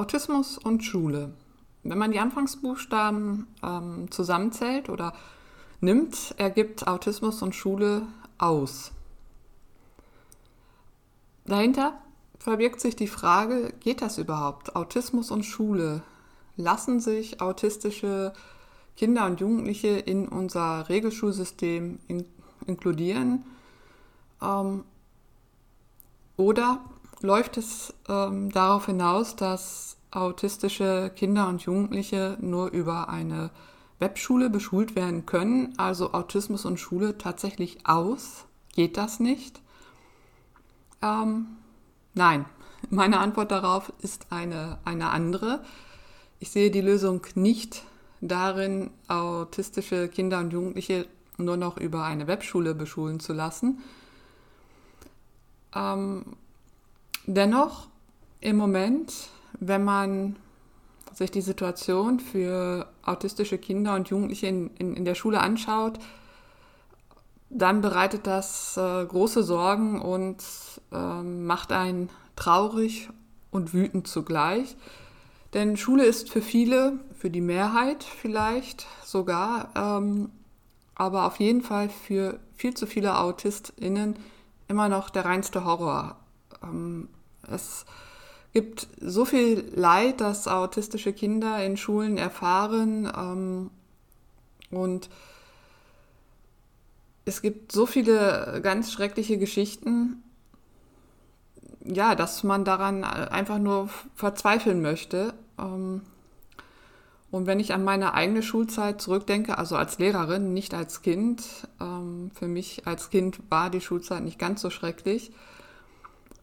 Autismus und Schule. Wenn man die Anfangsbuchstaben ähm, zusammenzählt oder nimmt, ergibt Autismus und Schule aus. Dahinter verbirgt sich die Frage, geht das überhaupt? Autismus und Schule. Lassen sich autistische Kinder und Jugendliche in unser Regelschulsystem in, inkludieren? Ähm, oder läuft es ähm, darauf hinaus, dass autistische Kinder und Jugendliche nur über eine Webschule beschult werden können, also Autismus und Schule tatsächlich aus? Geht das nicht? Ähm, nein, meine Antwort darauf ist eine, eine andere. Ich sehe die Lösung nicht darin, autistische Kinder und Jugendliche nur noch über eine Webschule beschulen zu lassen. Ähm, dennoch, im Moment wenn man sich die Situation für autistische Kinder und Jugendliche in, in, in der Schule anschaut, dann bereitet das äh, große Sorgen und äh, macht einen traurig und wütend zugleich. Denn Schule ist für viele, für die Mehrheit vielleicht sogar, ähm, aber auf jeden Fall für viel zu viele AutistInnen immer noch der reinste Horror. Ähm, es gibt so viel Leid, das autistische Kinder in Schulen erfahren. Ähm, und es gibt so viele ganz schreckliche Geschichten, ja, dass man daran einfach nur verzweifeln möchte. Ähm, und wenn ich an meine eigene Schulzeit zurückdenke, also als Lehrerin, nicht als Kind, ähm, für mich als Kind war die Schulzeit nicht ganz so schrecklich.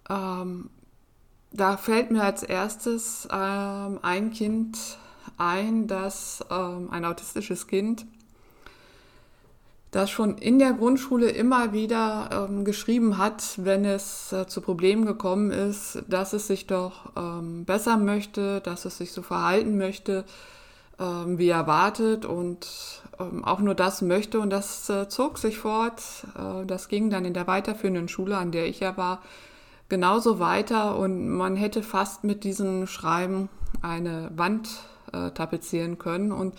Ähm, da fällt mir als erstes ähm, ein Kind ein, das ähm, ein autistisches Kind, das schon in der Grundschule immer wieder ähm, geschrieben hat, wenn es äh, zu Problemen gekommen ist, dass es sich doch ähm, besser möchte, dass es sich so verhalten möchte, ähm, wie erwartet und ähm, auch nur das möchte. Und das äh, zog sich fort. Äh, das ging dann in der weiterführenden Schule, an der ich ja war, genauso weiter und man hätte fast mit diesem Schreiben eine Wand äh, tapezieren können. Und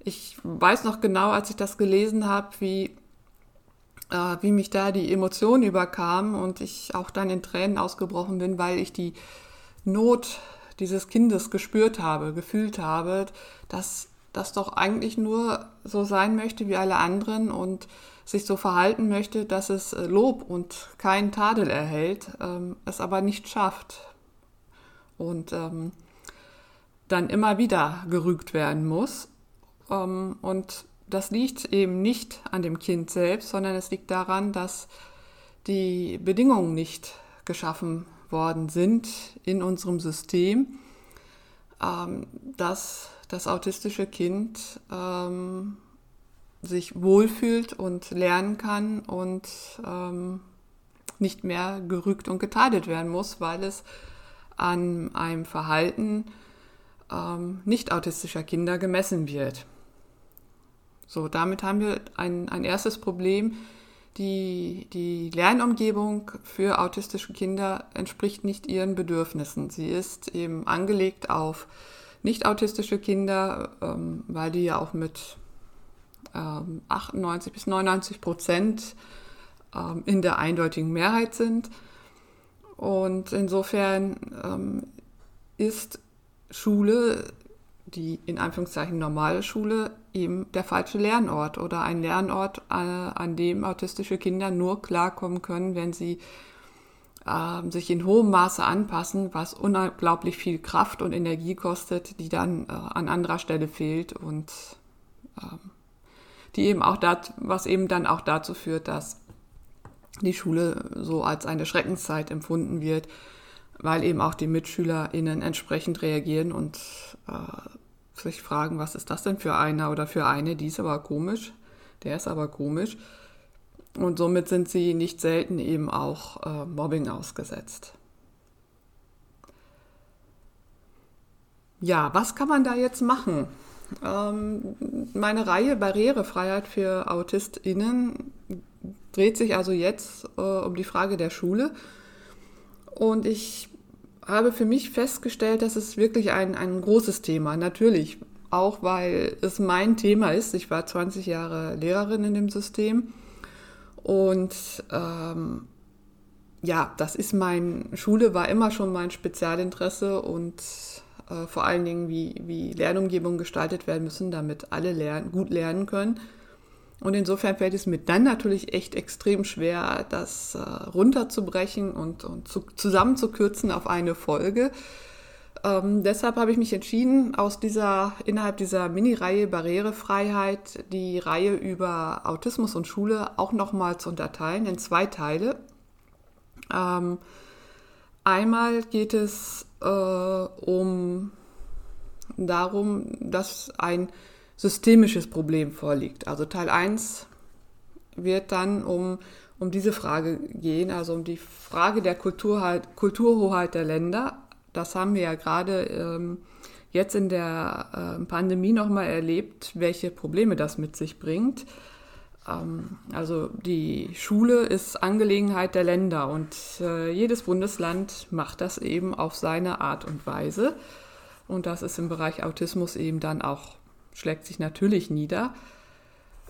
ich weiß noch genau, als ich das gelesen habe, wie, äh, wie mich da die Emotionen überkamen und ich auch dann in Tränen ausgebrochen bin, weil ich die Not dieses Kindes gespürt habe, gefühlt habe, dass das doch eigentlich nur so sein möchte wie alle anderen und sich so verhalten möchte, dass es äh, Lob und keinen Tadel erhält, ähm, es aber nicht schafft und ähm, dann immer wieder gerügt werden muss. Ähm, und das liegt eben nicht an dem Kind selbst, sondern es liegt daran, dass die Bedingungen nicht geschaffen worden sind in unserem System, ähm, dass das autistische Kind ähm, sich wohlfühlt und lernen kann und ähm, nicht mehr gerügt und getadelt werden muss, weil es an einem Verhalten ähm, nicht autistischer Kinder gemessen wird. So, damit haben wir ein, ein erstes Problem, die, die Lernumgebung für autistische Kinder entspricht nicht ihren Bedürfnissen. Sie ist eben angelegt auf nicht autistische Kinder, ähm, weil die ja auch mit ähm, 98 bis 99 Prozent ähm, in der eindeutigen Mehrheit sind. Und insofern ähm, ist Schule, die in Anführungszeichen normale Schule, eben der falsche Lernort oder ein Lernort, äh, an dem autistische Kinder nur klarkommen können, wenn sie äh, sich in hohem Maße anpassen, was unglaublich viel Kraft und Energie kostet, die dann äh, an anderer Stelle fehlt und ähm, die eben auch dat, was eben dann auch dazu führt, dass die Schule so als eine Schreckenszeit empfunden wird, weil eben auch die MitschülerInnen entsprechend reagieren und äh, sich fragen, was ist das denn für einer oder für eine, die ist aber komisch, der ist aber komisch. Und somit sind sie nicht selten eben auch äh, Mobbing ausgesetzt. Ja, was kann man da jetzt machen? Ähm, meine Reihe Barrierefreiheit für AutistInnen dreht sich also jetzt äh, um die Frage der Schule. Und ich habe für mich festgestellt, dass es wirklich ein, ein großes Thema. Natürlich, auch weil es mein Thema ist. Ich war 20 Jahre Lehrerin in dem System. Und ähm, ja, das ist mein, Schule war immer schon mein Spezialinteresse und äh, vor allen Dingen, wie, wie Lernumgebungen gestaltet werden müssen, damit alle lernen, gut lernen können. Und insofern fällt es mir dann natürlich echt extrem schwer, das äh, runterzubrechen und, und zu, zusammenzukürzen auf eine Folge. Ähm, deshalb habe ich mich entschieden, aus dieser, innerhalb dieser Mini-Reihe Barrierefreiheit die Reihe über Autismus und Schule auch nochmal zu unterteilen in zwei Teile. Ähm, einmal geht es äh, um darum, dass ein systemisches Problem vorliegt. Also Teil 1 wird dann um, um diese Frage gehen, also um die Frage der Kulturheit, Kulturhoheit der Länder. Das haben wir ja gerade ähm, jetzt in der äh, Pandemie nochmal erlebt, welche Probleme das mit sich bringt. Ähm, also die Schule ist Angelegenheit der Länder und äh, jedes Bundesland macht das eben auf seine Art und Weise. Und das ist im Bereich Autismus eben dann auch schlägt sich natürlich nieder.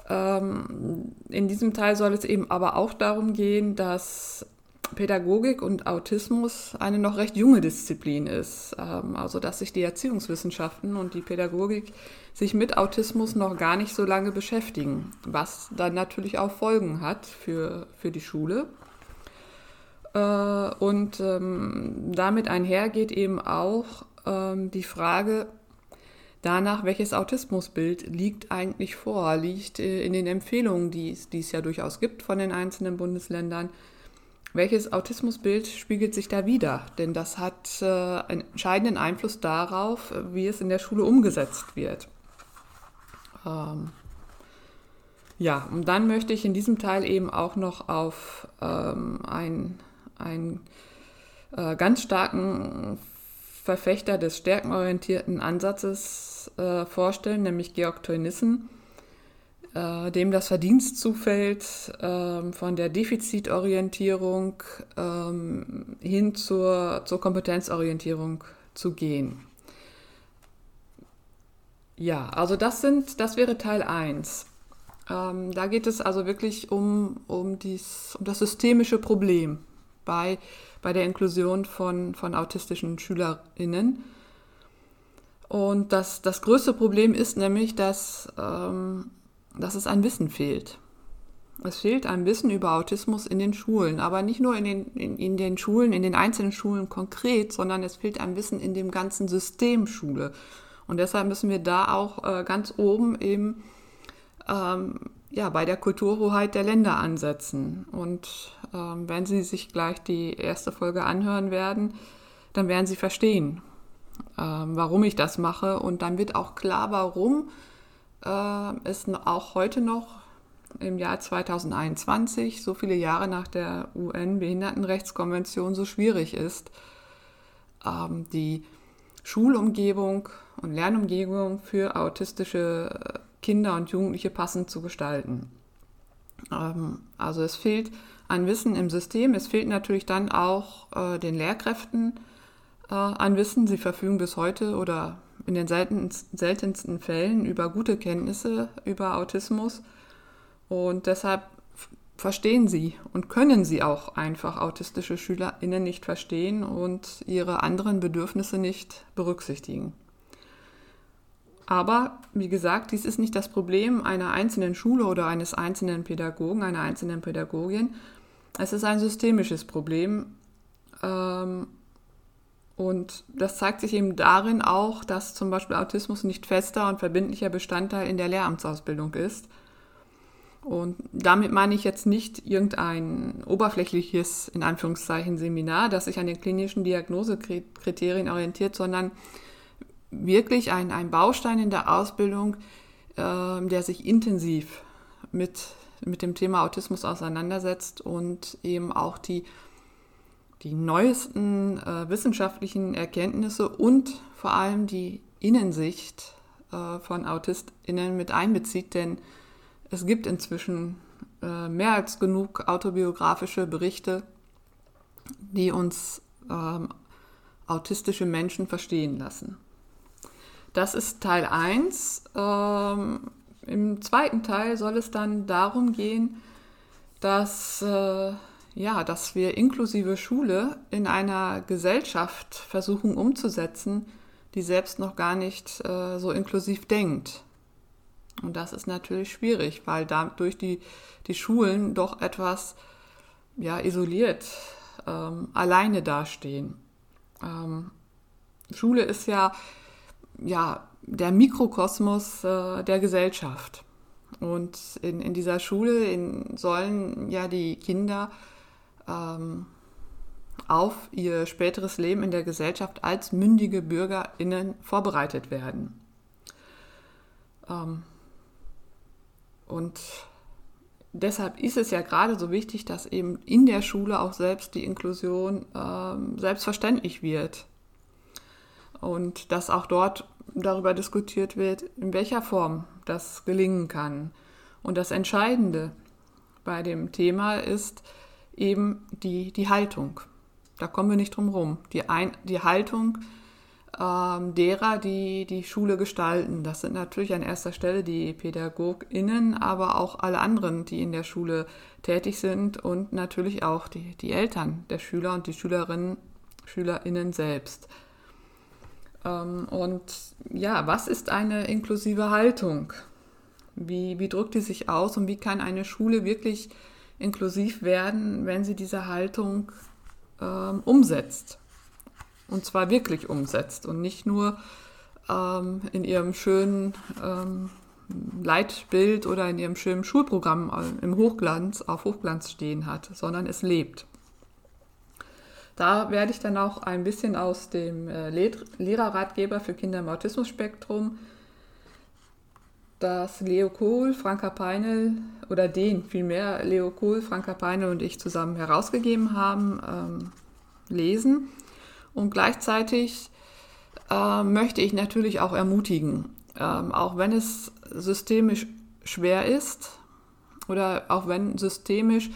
Ähm, in diesem Teil soll es eben aber auch darum gehen, dass Pädagogik und Autismus eine noch recht junge Disziplin ist. Ähm, also dass sich die Erziehungswissenschaften und die Pädagogik sich mit Autismus noch gar nicht so lange beschäftigen, was dann natürlich auch Folgen hat für, für die Schule. Äh, und ähm, damit einhergeht eben auch ähm, die Frage, danach, welches Autismusbild liegt eigentlich vor, liegt äh, in den Empfehlungen, die es, die es ja durchaus gibt von den einzelnen Bundesländern. Welches Autismusbild spiegelt sich da wieder? Denn das hat äh, einen entscheidenden Einfluss darauf, wie es in der Schule umgesetzt wird. Ähm ja, und dann möchte ich in diesem Teil eben auch noch auf ähm, einen, einen äh, ganz starken Verfechter des stärkenorientierten Ansatzes äh, vorstellen, nämlich Georg Teunissen, äh, dem das Verdienst zufällt, äh, von der Defizitorientierung ähm, hin zur, zur Kompetenzorientierung zu gehen. Ja, also das sind, das wäre Teil 1. Ähm, da geht es also wirklich um, um, dies, um das systemische Problem bei bei der Inklusion von, von autistischen SchülerInnen. Und das, das größte Problem ist nämlich, dass, ähm, dass es an Wissen fehlt. Es fehlt ein Wissen über Autismus in den Schulen, aber nicht nur in den, in, in den Schulen, in den einzelnen Schulen konkret, sondern es fehlt ein Wissen in dem ganzen System Schule. Und deshalb müssen wir da auch äh, ganz oben eben ähm, ja, bei der Kulturhoheit der Länder ansetzen. Und ähm, wenn Sie sich gleich die erste Folge anhören werden, dann werden Sie verstehen, ähm, warum ich das mache. Und dann wird auch klar, warum äh, es auch heute noch im Jahr 2021, so viele Jahre nach der UN-Behindertenrechtskonvention, so schwierig ist, ähm, die Schulumgebung und Lernumgebung für autistische Kinder und Jugendliche passend zu gestalten. Ähm, also es fehlt an Wissen im System. Es fehlt natürlich dann auch äh, den Lehrkräften äh, an Wissen. Sie verfügen bis heute oder in den seltensten, Fällen über gute Kenntnisse über Autismus. Und deshalb verstehen sie und können sie auch einfach autistische SchülerInnen nicht verstehen und ihre anderen Bedürfnisse nicht berücksichtigen. Aber wie gesagt, dies ist nicht das Problem einer einzelnen Schule oder eines einzelnen Pädagogen, einer einzelnen Pädagogin. Es ist ein systemisches Problem. Ähm, und das zeigt sich eben darin auch, dass zum Beispiel Autismus nicht fester und verbindlicher Bestandteil in der Lehramtsausbildung ist. Und damit meine ich jetzt nicht irgendein oberflächliches, in Anführungszeichen, Seminar, das sich an den klinischen Diagnosekriterien orientiert, sondern wirklich ein, ein Baustein in der Ausbildung, äh, der sich intensiv mit, mit dem Thema Autismus auseinandersetzt und eben auch die, die neuesten äh, wissenschaftlichen Erkenntnisse und vor allem die Innensicht äh, von AutistInnen mit einbezieht, denn es gibt inzwischen äh, mehr als genug autobiografische Berichte, die uns ähm, autistische Menschen verstehen lassen. Das ist Teil 1. Ähm, Im zweiten Teil soll es dann darum gehen, dass, äh, ja, dass wir inklusive Schule in einer Gesellschaft versuchen umzusetzen, die selbst noch gar nicht äh, so inklusiv denkt. Und das ist natürlich schwierig, weil dadurch die, die Schulen doch etwas ja, isoliert, ähm, alleine dastehen. Ähm, Schule ist ja ja, der Mikrokosmos äh, der Gesellschaft. Und in, in dieser Schule in, sollen ja die Kinder ähm, auf ihr späteres Leben in der Gesellschaft als mündige BürgerInnen vorbereitet werden. Ähm, und deshalb ist es ja gerade so wichtig, dass eben in der Schule auch selbst die Inklusion ähm, selbstverständlich wird und dass auch dort darüber diskutiert wird, in welcher Form das gelingen kann. Und das Entscheidende bei dem Thema ist eben die, die Haltung. Da kommen wir nicht drum herum. Die, Ein die Haltung ähm, derer, die die Schule gestalten. Das sind natürlich an erster Stelle die PädagogInnen, aber auch alle anderen, die in der Schule tätig sind und natürlich auch die, die Eltern der Schüler und die Schülerinnen, SchülerInnen selbst. Ähm, und ja, was ist eine inklusive Haltung? Wie, wie drückt die sich aus und wie kann eine Schule wirklich inklusiv werden, wenn sie diese Haltung ähm, umsetzt? Und zwar wirklich umsetzt und nicht nur ähm, in ihrem schönen ähm, Leitbild oder in ihrem schönen Schulprogramm im Hochglanz, auf Hochglanz stehen hat, sondern es lebt. Da werde ich dann auch ein bisschen aus dem äh, Lehrerratgeber für Kinder im Autismus-Spektrum das Leo Kohl, Franka Peinel oder den vielmehr Leo Kohl, Franka Peinel und ich zusammen herausgegeben haben, ähm, lesen. Und gleichzeitig äh, möchte ich natürlich auch ermutigen, ähm, auch wenn es systemisch schwer ist oder auch wenn systemisch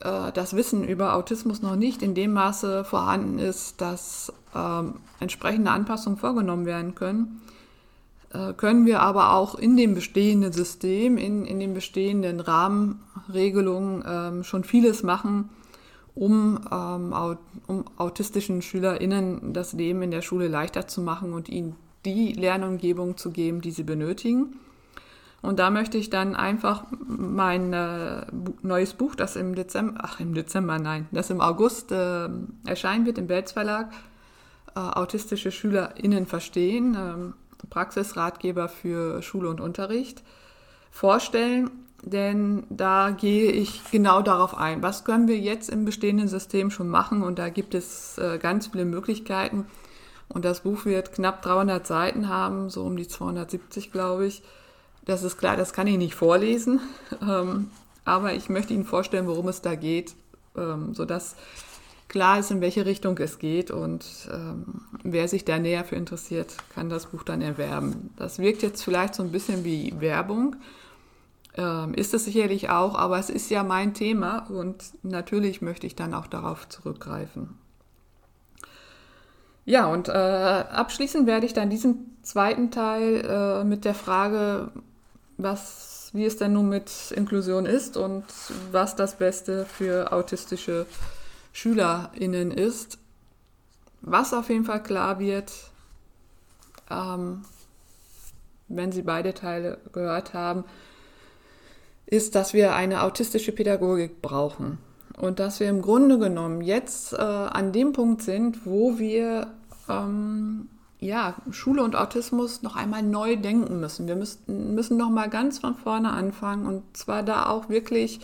äh, das Wissen über Autismus noch nicht in dem Maße vorhanden ist, dass ähm, entsprechende Anpassungen vorgenommen werden können, äh, können wir aber auch in dem bestehenden System, in, in den bestehenden Rahmenregelungen ähm, schon vieles machen, um, ähm, um autistischen SchülerInnen das Leben in der Schule leichter zu machen und ihnen die Lernumgebung zu geben, die sie benötigen. Und da möchte ich dann einfach mein äh, neues Buch, das im Dezember, ach im Dezember, nein, das im August äh, erscheinen wird im Belz Verlag, äh, Autistische SchülerInnen verstehen, ähm, Praxisratgeber für Schule und Unterricht, vorstellen. Denn da gehe ich genau darauf ein. Was können wir jetzt im bestehenden System schon machen? Und da gibt es äh, ganz viele Möglichkeiten. Und das Buch wird knapp 300 Seiten haben, so um die 270, glaube ich. Das ist klar, das kann ich nicht vorlesen, ähm, aber ich möchte Ihnen vorstellen, worum es da geht, ähm, sodass klar ist, in welche Richtung es geht und ähm, wer sich da näher für interessiert, kann das Buch dann erwerben. Das wirkt jetzt vielleicht so ein bisschen wie Werbung. Ähm, ist es sicherlich auch, aber es ist ja mein Thema und natürlich möchte ich dann auch darauf zurückgreifen. Ja, und äh, abschließend werde ich dann diesen zweiten Teil äh, mit der Frage, was, wie es denn nun mit Inklusion ist und was das Beste für autistische SchülerInnen ist. Was auf jeden Fall klar wird, ähm, wenn Sie beide Teile gehört haben, ist, dass wir eine autistische Pädagogik brauchen. Und dass wir im Grunde genommen jetzt äh, an dem Punkt sind, wo wir ähm, ja, Schule und Autismus noch einmal neu denken müssen. Wir müssen, müssen noch mal ganz von vorne anfangen und zwar da auch wirklich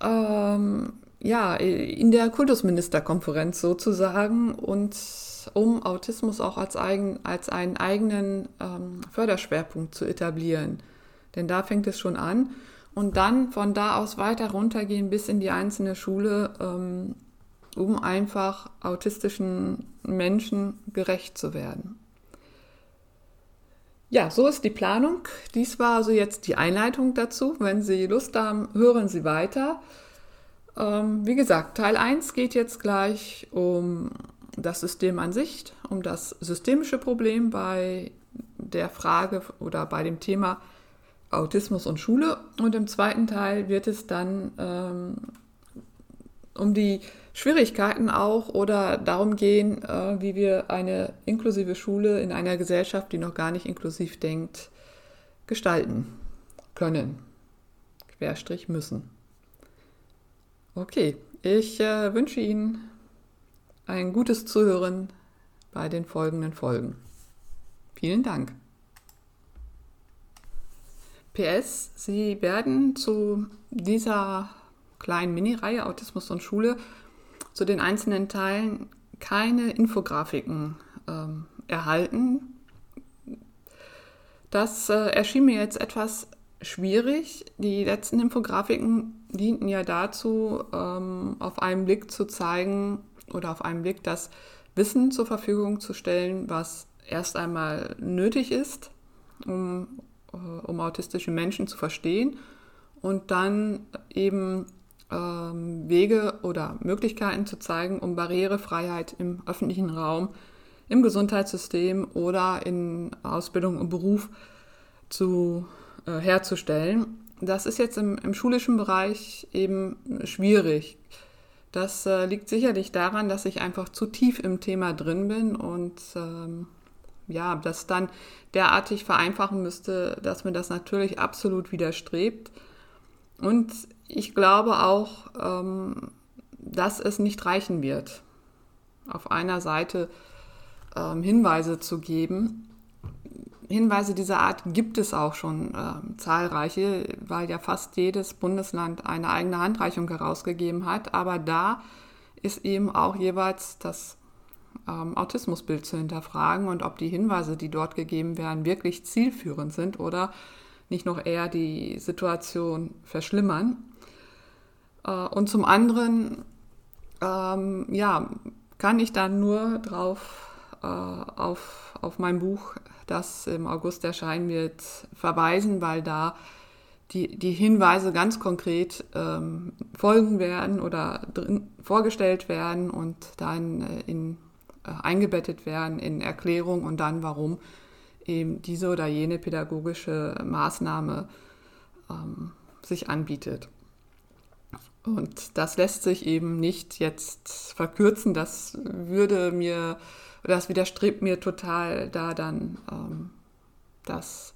ähm, ja, in der Kultusministerkonferenz sozusagen und um Autismus auch als, eigen, als einen eigenen ähm, Förderschwerpunkt zu etablieren. Denn da fängt es schon an. Und dann von da aus weiter runtergehen bis in die einzelne Schule, ähm, um einfach autistischen Menschen gerecht zu werden. Ja, so ist die Planung. Dies war also jetzt die Einleitung dazu. Wenn Sie Lust haben, hören Sie weiter. Ähm, wie gesagt, Teil 1 geht jetzt gleich um das System an sich, um das systemische Problem bei der Frage oder bei dem Thema Autismus und Schule. Und im zweiten Teil wird es dann ähm, um die Schwierigkeiten auch oder darum gehen, äh, wie wir eine inklusive Schule in einer Gesellschaft, die noch gar nicht inklusiv denkt, gestalten können. Querstrich müssen. Okay, ich äh, wünsche Ihnen ein gutes Zuhören bei den folgenden Folgen. Vielen Dank. PS, Sie werden zu dieser kleinen Mini-Reihe Autismus und Schule zu den einzelnen Teilen keine Infografiken ähm, erhalten. Das äh, erschien mir jetzt etwas schwierig. Die letzten Infografiken dienten ja dazu, ähm, auf einen Blick zu zeigen oder auf einen Blick das Wissen zur Verfügung zu stellen, was erst einmal nötig ist, um, äh, um autistische Menschen zu verstehen und dann eben ähm, Wege oder Möglichkeiten zu zeigen, um Barrierefreiheit im öffentlichen Raum, im Gesundheitssystem oder in Ausbildung und Beruf zu, äh, herzustellen. Das ist jetzt im, im, schulischen Bereich eben schwierig. Das äh, liegt sicherlich daran, dass ich einfach zu tief im Thema drin bin und ähm, ja, das dann derartig vereinfachen müsste, dass mir das natürlich absolut widerstrebt. Und ich glaube auch, ähm, dass es nicht reichen wird, auf einer Seite ähm, Hinweise zu geben. Hinweise dieser Art gibt es auch schon äh, zahlreiche, weil ja fast jedes Bundesland eine eigene Handreichung herausgegeben hat. Aber da ist eben auch jeweils das ähm, Autismusbild zu hinterfragen und ob die Hinweise, die dort gegeben werden, wirklich zielführend sind oder nicht noch eher die Situation verschlimmern. Äh, und zum anderen, ähm, ja, kann ich dann nur drauf äh, auf, auf mein Buch, das im August erscheinen wird, verweisen, weil da die, die Hinweise ganz konkret ähm, folgen werden oder drin, vorgestellt werden und dann äh, in, äh, eingebettet werden in Erklärung und dann, warum eben diese oder jene pädagogische Maßnahme ähm, sich anbietet. Und das lässt sich eben nicht jetzt verkürzen. Das würde mir, das widerstrebt mir total, da dann ähm, das,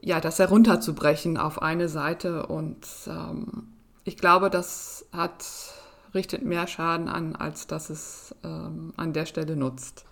ja, das herunterzubrechen auf eine Seite. Und ähm, ich glaube, das hat, richtet mehr Schaden an, als dass es ähm, an der Stelle nutzt.